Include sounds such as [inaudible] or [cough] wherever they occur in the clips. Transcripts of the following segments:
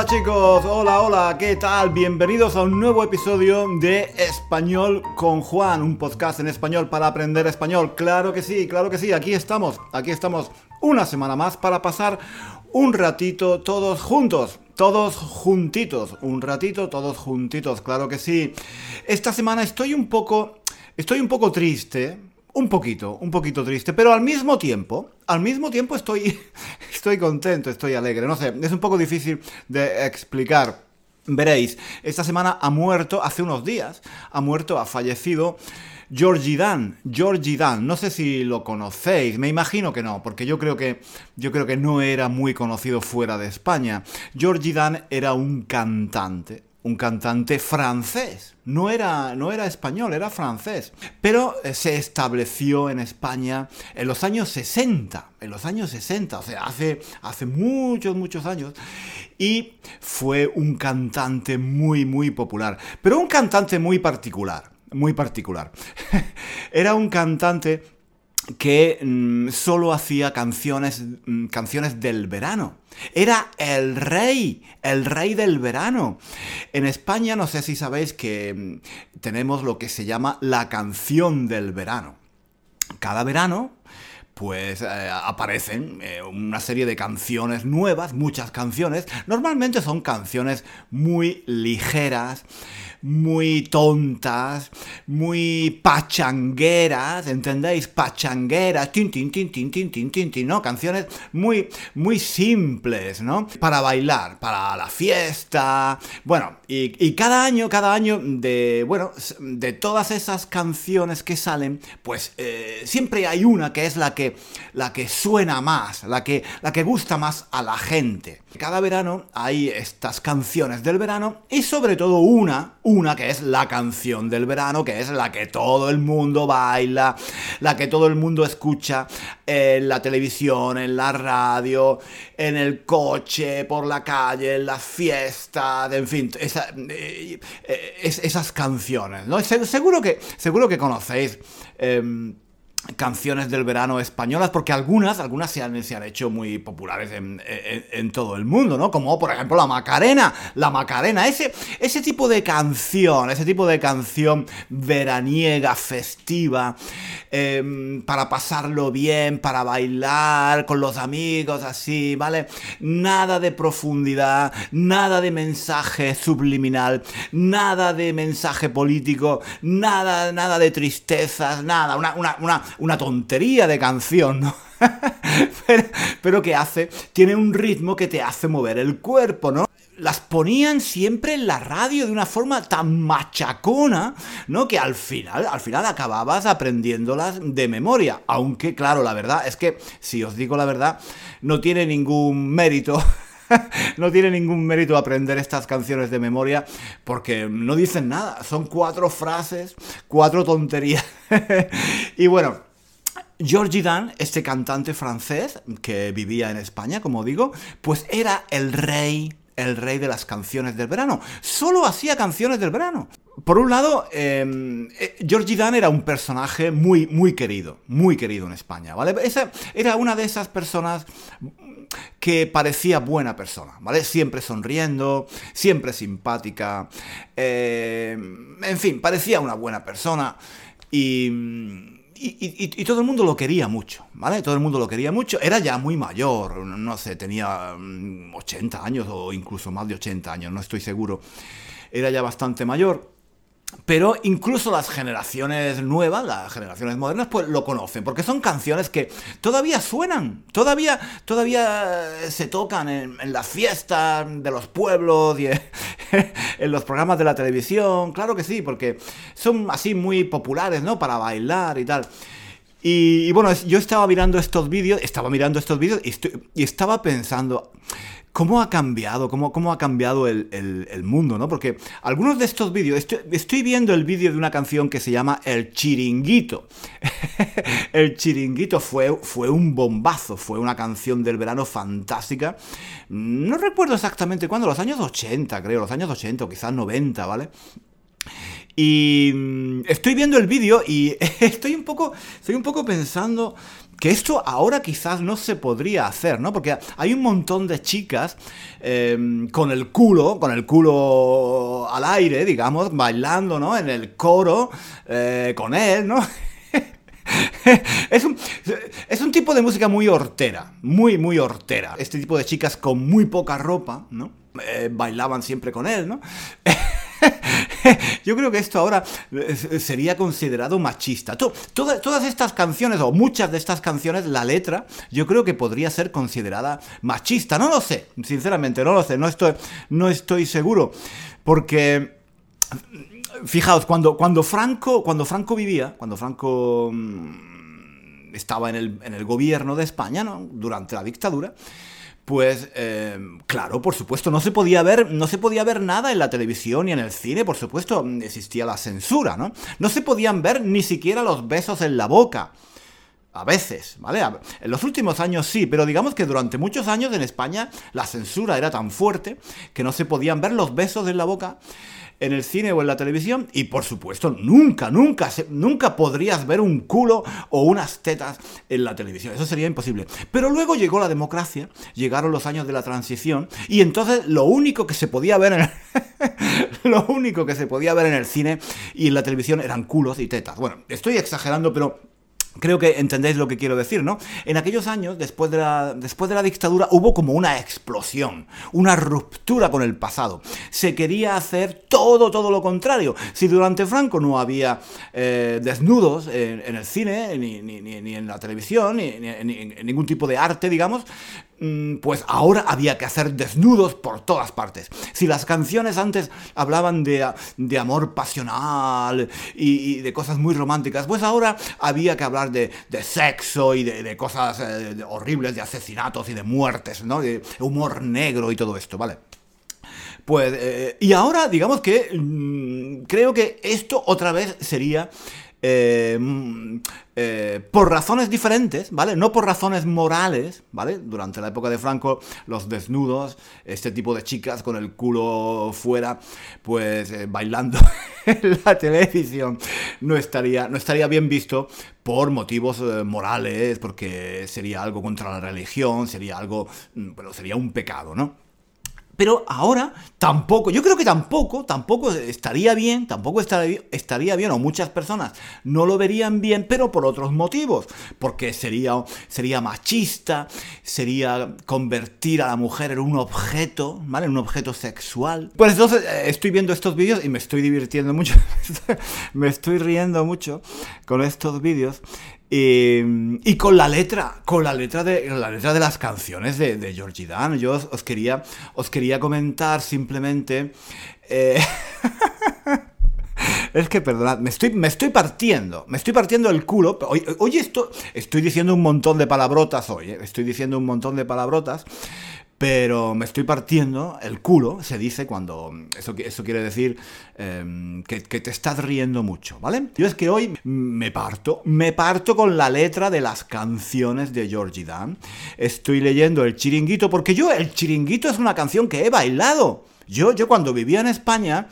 Hola chicos, hola, hola, ¿qué tal? Bienvenidos a un nuevo episodio de Español con Juan, un podcast en español para aprender español. Claro que sí, claro que sí, aquí estamos, aquí estamos una semana más para pasar un ratito todos juntos. Todos juntitos, un ratito todos juntitos, claro que sí. Esta semana estoy un poco, estoy un poco triste, un poquito, un poquito triste, pero al mismo tiempo, al mismo tiempo estoy, [laughs] estoy contento, estoy alegre. No sé, es un poco difícil de explicar. Veréis, esta semana ha muerto, hace unos días, ha muerto, ha fallecido Georgie Dan, Georgie Dan, no sé si lo conocéis, me imagino que no, porque yo creo que yo creo que no era muy conocido fuera de España. Georgie Dan era un cantante, un cantante francés. No era, no era español, era francés. Pero eh, se estableció en España en los años 60. En los años 60, o sea, hace, hace muchos, muchos años. Y fue un cantante muy, muy popular. Pero un cantante muy particular. Muy particular. [laughs] era un cantante que mm, solo hacía canciones, mm, canciones del verano. Era el rey, el rey del verano. En España no sé si sabéis que mm, tenemos lo que se llama la canción del verano. Cada verano pues eh, aparecen eh, una serie de canciones nuevas, muchas canciones. Normalmente son canciones muy ligeras, muy tontas, muy pachangueras, ¿entendéis? Pachangueras, tin, tin, tin, tin, tin, tin, tin, tin, ¿no? Canciones muy, muy simples, ¿no? Para bailar, para la fiesta, bueno, y, cada año, cada año de, bueno, de todas esas canciones que salen, pues eh, siempre hay una que es la que, la que suena más, la que, la que gusta más a la gente. Cada verano hay estas canciones del verano y sobre todo una, una que es la canción del verano, que es la que todo el mundo baila, la que todo el mundo escucha en la televisión, en la radio, en el coche, por la calle, en las fiestas, en fin, eh, esas canciones, ¿no? Seguro que, seguro que conocéis. Em, canciones del verano españolas, porque algunas, algunas se han, se han hecho muy populares en, todo el mundo, ¿no? Como por ejemplo la Macarena, la Macarena, ese, ese tipo de canción, ese tipo de canción veraniega, festiva, em, para pasarlo bien, para bailar con los amigos, así, ¿vale? Nada de profundidad, nada de mensaje subliminal, nada de mensaje político, nada, nada de tristezas, nada, una, una, una una tontería de canción, ¿no? [laughs] pero, que hace, tiene un ritmo que te hace mover el cuerpo, ¿no? Las ponían siempre en la radio de una forma tan machacona, ¿no? Que al final, al final acababas aprendiéndolas de memoria. Aunque, claro, la verdad es que, si os digo la verdad, no tiene ningún mérito [laughs] [laughs] no tiene ningún mérito aprender estas canciones de memoria porque no dicen nada. Son cuatro frases, cuatro tonterías. [laughs] y bueno, Georgie Dan, este cantante francés que vivía en España, como digo, pues era el rey el rey de las canciones del verano. Solo hacía canciones del verano. Por un lado, em, eh, Georgie Dan era un personaje muy, muy querido, muy querido en España, ¿vale? Era una de esas personas que parecía buena persona, ¿vale? Siempre sonriendo, siempre simpática, em, en fin, parecía una buena persona y... Y, todo el mundo lo quería mucho, ¿vale? Todo el mundo lo quería mucho. Era ya muy mayor, no sé, tenía 80 mm, años o incluso más de 80 años, no estoy seguro. Era ya bastante mayor. Pero incluso las generaciones nuevas, las generaciones modernas, pues lo conocen, porque son canciones que todavía suenan, todavía, todavía se tocan en, las fiestas de los pueblos y [laughs] en los programas de la televisión, claro que sí, porque son así muy populares, ¿no? Para bailar y tal. Y, bueno, yo estaba mirando estos vídeos, estaba mirando estos vídeos y estaba pensando, cómo ha cambiado, cómo, cómo ha cambiado el, mundo, ¿no? Porque algunos de estos vídeos, estoy, viendo el vídeo de una canción que se llama El Chiringuito. [laughs] el Chiringuito fue, fue un bombazo, fue una canción del verano fantástica. No recuerdo exactamente cuándo, los años 80, creo, los años 80 o quizás 90, ¿vale? Y mm, estoy viendo el vídeo y [laughs] estoy un poco, estoy un poco pensando que esto ahora quizás no se podría hacer, ¿no? Porque hay un montón de chicas em, con el culo, con el culo al aire, digamos, bailando, ¿no? En el coro eh, con él, ¿no? [laughs] es, un, es un tipo de música muy hortera, muy, muy hortera. Este tipo de chicas con muy poca ropa, ¿no? Eh, bailaban siempre con él, ¿no? [laughs] [laughs] Yo creo que esto ahora eh, sería considerado machista. todas estas canciones, o muchas de estas canciones, la letra, yo creo que podría ser considerada machista. No lo sé, sinceramente, no lo sé, no estoy, no estoy seguro. Porque fijaos, cuando, cuando, Franco, cuando Franco vivía, cuando Franco mm, estaba en el, en el, gobierno de España, ¿no? durante la dictadura, pues em, claro, por supuesto, no se podía ver, no se podía ver nada en la televisión ni en el cine, por supuesto, existía la censura, ¿no? No se podían ver ni siquiera los besos en la boca. A veces, ¿vale? En los últimos años sí, pero digamos que durante muchos años en España la censura era tan fuerte que no se podían ver los besos en la boca en el cine o en la televisión y por supuesto nunca, nunca, nunca podrías ver un culo o unas tetas en la televisión. Eso sería imposible. Pero luego llegó la democracia, llegaron los años de la transición y entonces lo único que se podía ver en el [laughs] lo único que se podía ver en el cine y en la televisión eran culos y tetas. Bueno, estoy exagerando, pero Creo que entendéis lo que quiero decir, ¿no? En aquellos años, después de, la, después de la dictadura, hubo como una explosión, una ruptura con el pasado. Se quería hacer todo, todo lo contrario. Si durante Franco no había eh, desnudos en, el cine, ni, ni, en la televisión, ni, en ningún tipo de arte, digamos, pues ahora había que hacer desnudos por todas partes. Si las canciones antes hablaban de, amor pasional y, de cosas muy románticas, pues ahora había que hablar de, sexo y de, cosas eh, horribles, de asesinatos y de muertes, ¿no? De humor negro y todo esto, ¿vale? Pues, eh, y ahora digamos que mm, creo que esto otra vez sería eh, mm, eh, por razones diferentes, ¿vale? No por razones morales, ¿vale? Durante la época de Franco, los desnudos, este tipo de chicas con el culo fuera, pues eh, bailando [laughs] en la televisión, no estaría, no estaría bien visto por motivos morales, porque sería algo contra la religión, sería algo, mm, bueno, sería un pecado, ¿no? Pero ahora tampoco, yo creo que tampoco, tampoco estaría bien, tampoco estaría, bien, o muchas personas no lo verían bien, pero por otros motivos. Porque sería, sería machista, sería convertir a la mujer en un objeto, ¿vale? En un objeto sexual. Pues entonces eh, estoy viendo estos vídeos y me estoy divirtiendo mucho, [laughs] me estoy riendo mucho con estos vídeos. Y, con la letra, con la letra de, la letra de las canciones de, de Georgie Dan. Yo os, quería, os quería comentar simplemente... Eh, [laughs] es que, perdonad, me estoy, me estoy partiendo, me estoy partiendo el culo. Hoy, hoy esto, estoy diciendo un montón de palabrotas hoy, eh, estoy diciendo un montón de palabrotas pero me estoy partiendo el culo, se dice cuando eso, eso quiere decir em, que, te estás riendo mucho, ¿vale? Yo es que hoy me parto, me parto con la letra de las canciones de Georgie Dan. Estoy leyendo el chiringuito, porque yo, el chiringuito es una canción que he bailado. Yo, yo cuando vivía en España,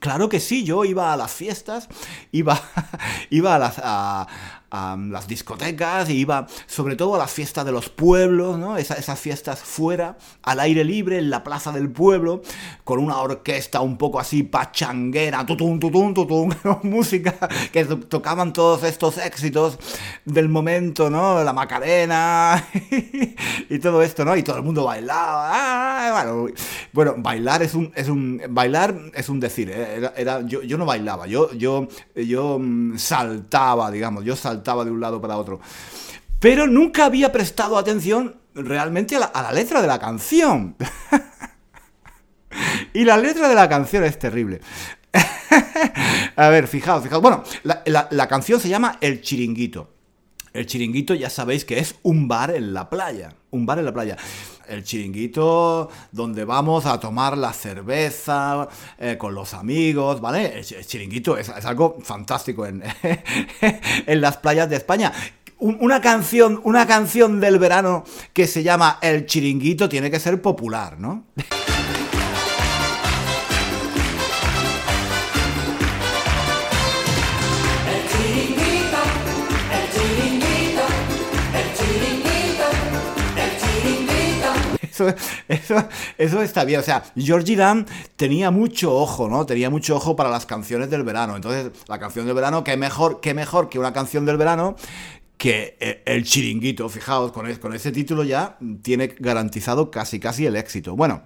Claro que sí, yo iba a las fiestas, iba, [laughs] iba a, las, a, a las discotecas y iba sobre todo a las fiestas de los pueblos, ¿no? esas fiestas fuera, al aire libre, en la plaza del pueblo, con una orquesta un poco así pachanguera, tutum, tutum, tutum, [laughs] música, que tocaban todos estos éxitos del momento, ¿no? La Macarena [laughs] y todo esto, ¿no? Y todo el mundo bailaba. Ah, bueno, bailar es un, es un, bailar es un decir, ¿eh? era, yo, yo, no bailaba, yo, yo, yo mm, saltaba, digamos, yo saltaba de un lado para otro. Pero nunca había prestado atención realmente a la, letra de la canción. [laughs] y la letra de la canción es terrible. [laughs] a ver, fijaos, fijaos. Bueno, la, canción se llama El Chiringuito. El chiringuito ya sabéis que es un bar en la playa. Un bar en la playa. El chiringuito donde vamos a tomar la cerveza eh, con los amigos, ¿vale? El, chiringuito es, algo fantástico en, [laughs] en las playas de España una canción, una canción del verano que se llama El Chiringuito tiene que ser popular, ¿no? [laughs] Eso, eso, eso, está bien. O sea, Georgie Dan tenía mucho ojo, ¿no? Tenía mucho ojo para las canciones del verano. Entonces, la canción del verano, qué mejor, qué mejor que una canción del verano que eh, el chiringuito, fijaos, con, con ese título ya tiene garantizado casi casi el éxito. Bueno,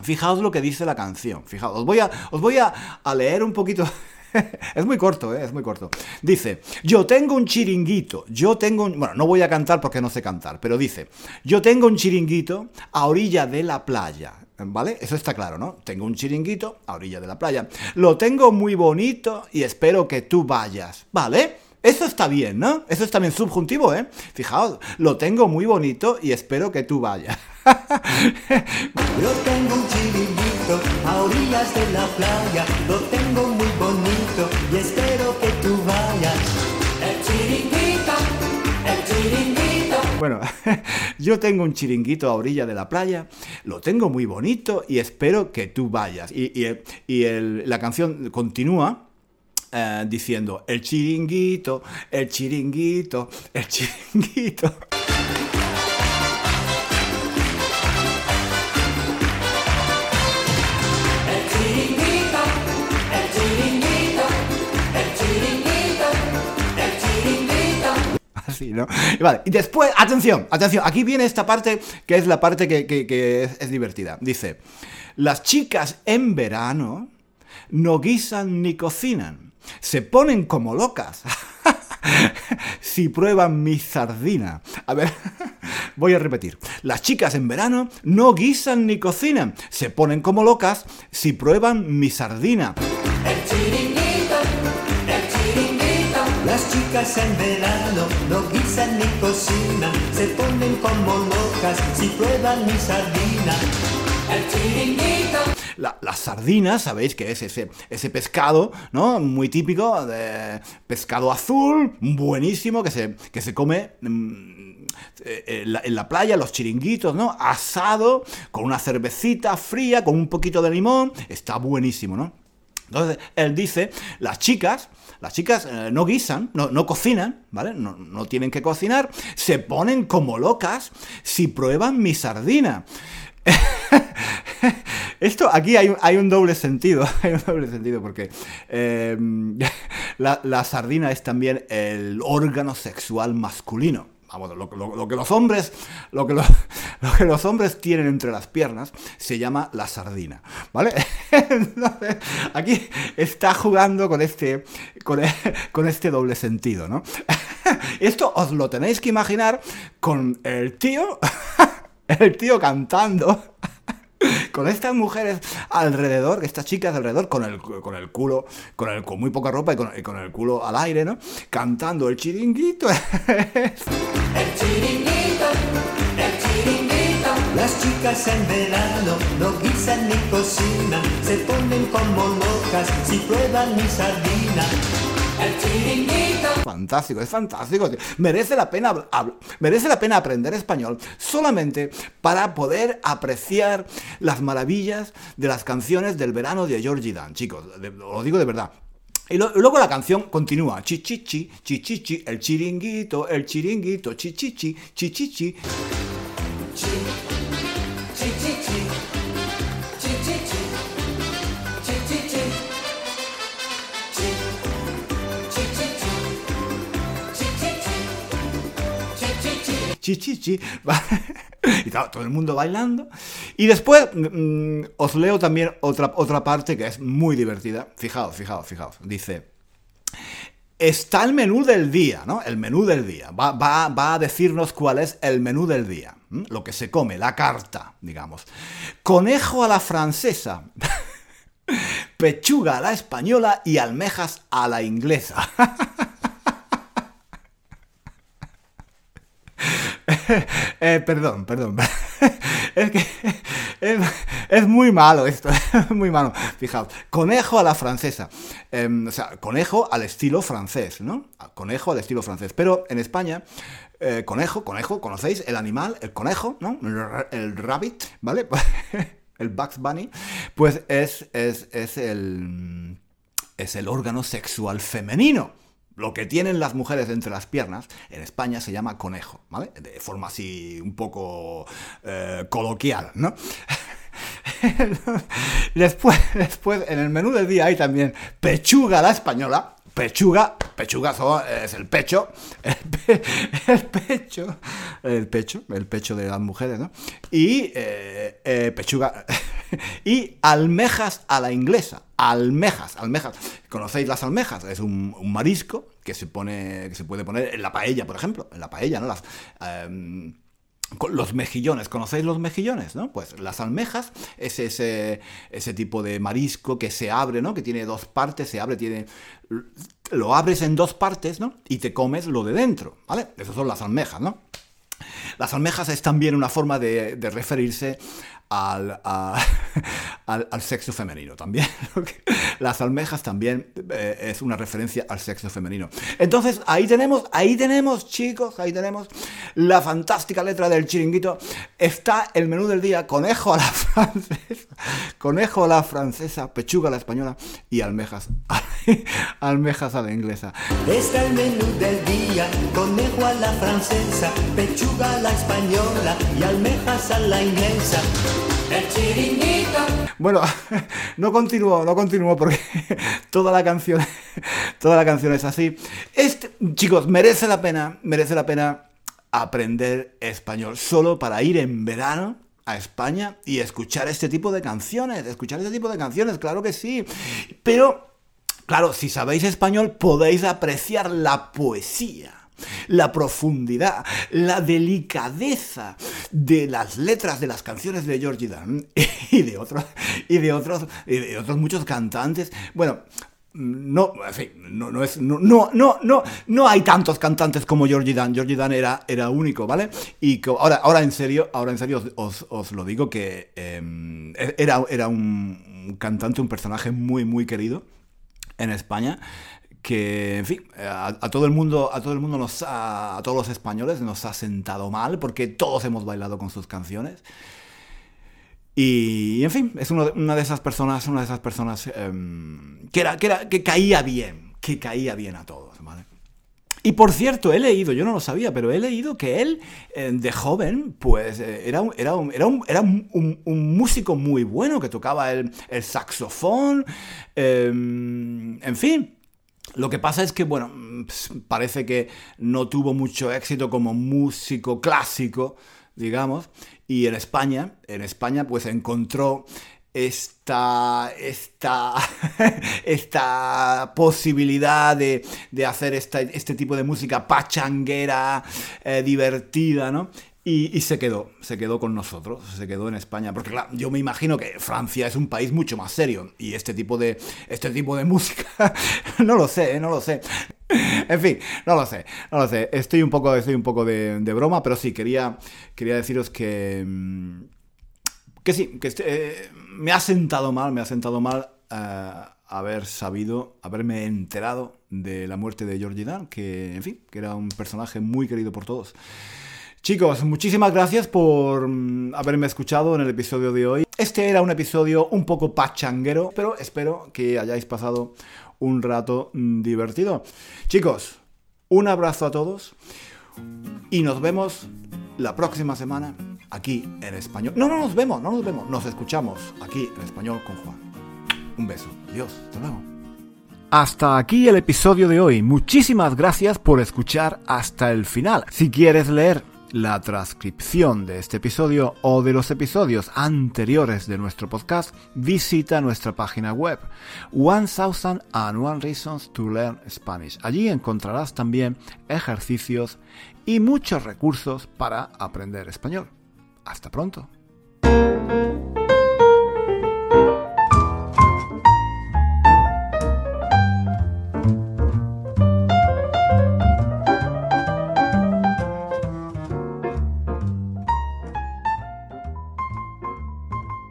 fijaos lo que dice la canción, fijaos, os voy a, os voy a, leer un poquito... [laughs] es muy corto, ¿eh? es muy corto. Dice, yo tengo un chiringuito, yo tengo un... Bueno, no voy a cantar porque no sé cantar, pero dice, yo tengo un chiringuito a orilla de la playa. ¿Vale? Eso está claro, ¿no? Tengo un chiringuito a orilla de la playa. Lo tengo muy bonito y espero que tú vayas. ¿Vale? Eso está bien, ¿no? Eso es también subjuntivo, ¿eh? Fijaos, lo tengo muy bonito y espero que tú vayas. [laughs] Yo tengo un chiringuito a orillas de la playa, lo tengo muy y espero que tú vayas. El chiringuito, el chiringuito. Bueno, [laughs] yo tengo un chiringuito a orilla de la playa, lo tengo muy bonito y espero que tú vayas. Y, la canción continúa eh, diciendo el chiringuito, el chiringuito, el chiringuito. ¿No? Y vale, y después, atención, atención, aquí viene esta parte que es la parte que, es divertida. Dice, las chicas en verano no guisan ni cocinan se ponen como locas. [laughs] si prueban mi sardina. A ver, [laughs] voy a repetir. Las chicas en verano no guisan ni cocinan. Se ponen como locas si prueban mi sardina. Las chicas en verano no guisan ni cocinan. Se ponen como locas si prueban mi sardina. El chiringuito. La, sardina, sabéis que es ese, ese pescado, ¿no? Muy típico de pescado azul, buenísimo, que se, que se come mm, eh, en, la, playa, los chiringuitos, ¿no? Asado, con una cervecita fría, con un poquito de limón, está buenísimo, ¿no? Entonces, él dice, las chicas, las chicas eh, no guisan, no, no cocinan, ¿vale? No, no, tienen que cocinar, se ponen como locas si prueban mi sardina. [laughs] Esto aquí hay, hay, un doble sentido, [laughs] hay un doble sentido porque eh, [laughs] la, sardina es también el órgano sexual masculino. Vamos, lo, que los hombres, lo que, [laughs] lo que los hombres tienen entre las piernas se llama la sardina, ¿vale? [laughs] Entonces, aquí está jugando con este, con, [laughs] con este doble sentido, ¿no? Esto os lo tenéis que imaginar con el tío el tío cantando con estas mujeres alrededor, estas chicas alrededor, con el, con el culo, con, con muy poca ropa y con, el culo al aire, ¿no? Cantando el chiringuito. El chiringuito, el chiringuito. Las chicas en verano no guisan ni cocinan, se ponen como locas si prueban mi sardina. El chiringuito. Fantástico, es fantástico. Merece la pena merece la pena aprender español solamente para poder apreciar las maravillas de las canciones del verano de Georgie Dan, chicos. os lo digo de verdad. Y luego la canción continúa. Chichichi, chichichi, el chiringuito, el chiringuito, chichichi, chichichi. chichichi, ¿vale? y todo el mundo bailando. Y después mm, os leo también otra, otra parte que es muy divertida. Fijaos, fijaos, fijaos. Dice, está el menú del día, ¿no? El menú del día. Va, va- va a decirnos cuál es el menú del día. Lo que se come, la carta, digamos. Conejo a la francesa. [laughs] Pechuga a la española y almejas a la inglesa. [laughs] Eh, perdón, perdón. [laughs] es que es, muy malo esto, [laughs] es muy malo. Fijaos, conejo a la francesa. Em, o sea, conejo al estilo francés, ¿no? Conejo al estilo francés. Pero en España, eh, conejo, conejo, ¿conocéis? El animal, el conejo, ¿no? El, el rabbit, ¿vale? [laughs] el Bugs Bunny. Pues es, es, es el es el órgano sexual femenino. Lo que tienen las mujeres entre las piernas, en España se llama conejo, ¿vale? De forma así un poco eh, coloquial, ¿no? [laughs] después, después, en el menú del día hay también pechuga la española. Pechuga, pechuga son- es el pecho, [laughs] el, pe- el pecho, el pecho, el pecho de las mujeres, ¿no? Y eh, eh, pechuga, [laughs] y almejas a la inglesa, almejas, almejas. ¿Conocéis las almejas? Es un, un marisco que se pone, que se puede poner en la paella, por ejemplo, en la paella, ¿no? Las, em, los mejillones, ¿conocéis los mejillones? ¿no? Pues las almejas es ese, ese tipo de marisco que se abre, ¿no? Que tiene dos partes, se abre, tiene. Lo abres en dos partes, ¿no? Y te comes lo de dentro, ¿vale? Esas son las almejas, ¿no? Las almejas es también una forma de, de referirse al, a- al, sexo femenino también. [laughs] Las almejas también eh, es una referencia al sexo femenino. Entonces, ahí tenemos, ahí tenemos, chicos, ahí tenemos la fantástica letra del chiringuito. Está el menú del día, conejo a la [laughs] francesa, conejo a la francesa, pechuga a la española y almejas, [laughs] almejas a la inglesa. Está el menú del día, conejo a la francesa, pechuga a la española y almejas a la inglesa. Bueno, [laughs] no continúo, no continúo porque [laughs] toda la canción, [laughs] toda la canción es así. Este, chicos, merece la pena, merece la pena aprender español solo para ir en verano a España y escuchar este tipo de canciones, escuchar este tipo de canciones, claro que sí. Pero, claro, si sabéis español podéis apreciar la poesía la profundidad, la delicadeza de las letras de las canciones de Georgie Dan [laughs] y de otros y de otros y de otros muchos cantantes. Bueno, no, no, no es, no, no, no, no, hay tantos cantantes como Georgie Dan. Georgie Dan era, era único, ¿vale? Y co- ahora, ahora en serio, ahora en serio os, lo digo que eh, era, era un cantante, un personaje muy, muy querido en España que en fin a, a todo el mundo a todo el mundo nos a todos los españoles nos ha sentado mal porque todos hemos bailado con sus canciones y en fin es una de esas personas una de esas personas em, que era que era que caía bien que caía bien a todos ¿vale? Y por cierto, he leído, yo no lo sabía, pero he leído que él, eh, de joven, pues eh, era, un, era, era, un, un- músico muy bueno que tocaba el, saxofón, eh, en fin. Lo que pasa es que, bueno, mm, parece que no tuvo mucho éxito como músico clásico, digamos, y en España, en España, pues encontró esta, esta, [laughs] esta posibilidad de, de hacer este tipo de música pachanguera, eh, divertida, ¿no? Y, y se quedó, se quedó con nosotros, se quedó en España, porque claro, yo me imagino que Francia es un país mucho más serio y este tipo de, este tipo de [laughs] música, no lo sé, ¿eh? no lo sé. En fin, no lo sé, no lo sé. Estoy un poco, estoy un poco de, de broma, pero sí, quería, quería deciros que, mm, que sí, que este, eh, me ha sentado mal, me ha sentado mal eh, haber sabido, haberme enterado de la muerte de Georgie Dan, que, en fin, que era un personaje muy querido por todos. Chicos, muchísimas gracias por mm, haberme escuchado en el episodio de hoy. Este era un episodio un poco pachanguero, pero espero que hayáis pasado un rato mm, divertido. Chicos, un abrazo a todos y nos vemos la próxima semana aquí en español. No, no nos vemos, no nos vemos, nos escuchamos aquí en español con Juan. Un beso, adiós, hasta luego. Hasta aquí el episodio de hoy. Muchísimas gracias por escuchar hasta el final. Si quieres leer la transcripción de este episodio o de los episodios anteriores de nuestro podcast, visita nuestra página web 1000 and One Reasons to Learn Spanish. Allí encontrarás también ejercicios y muchos recursos para aprender español. Hasta pronto.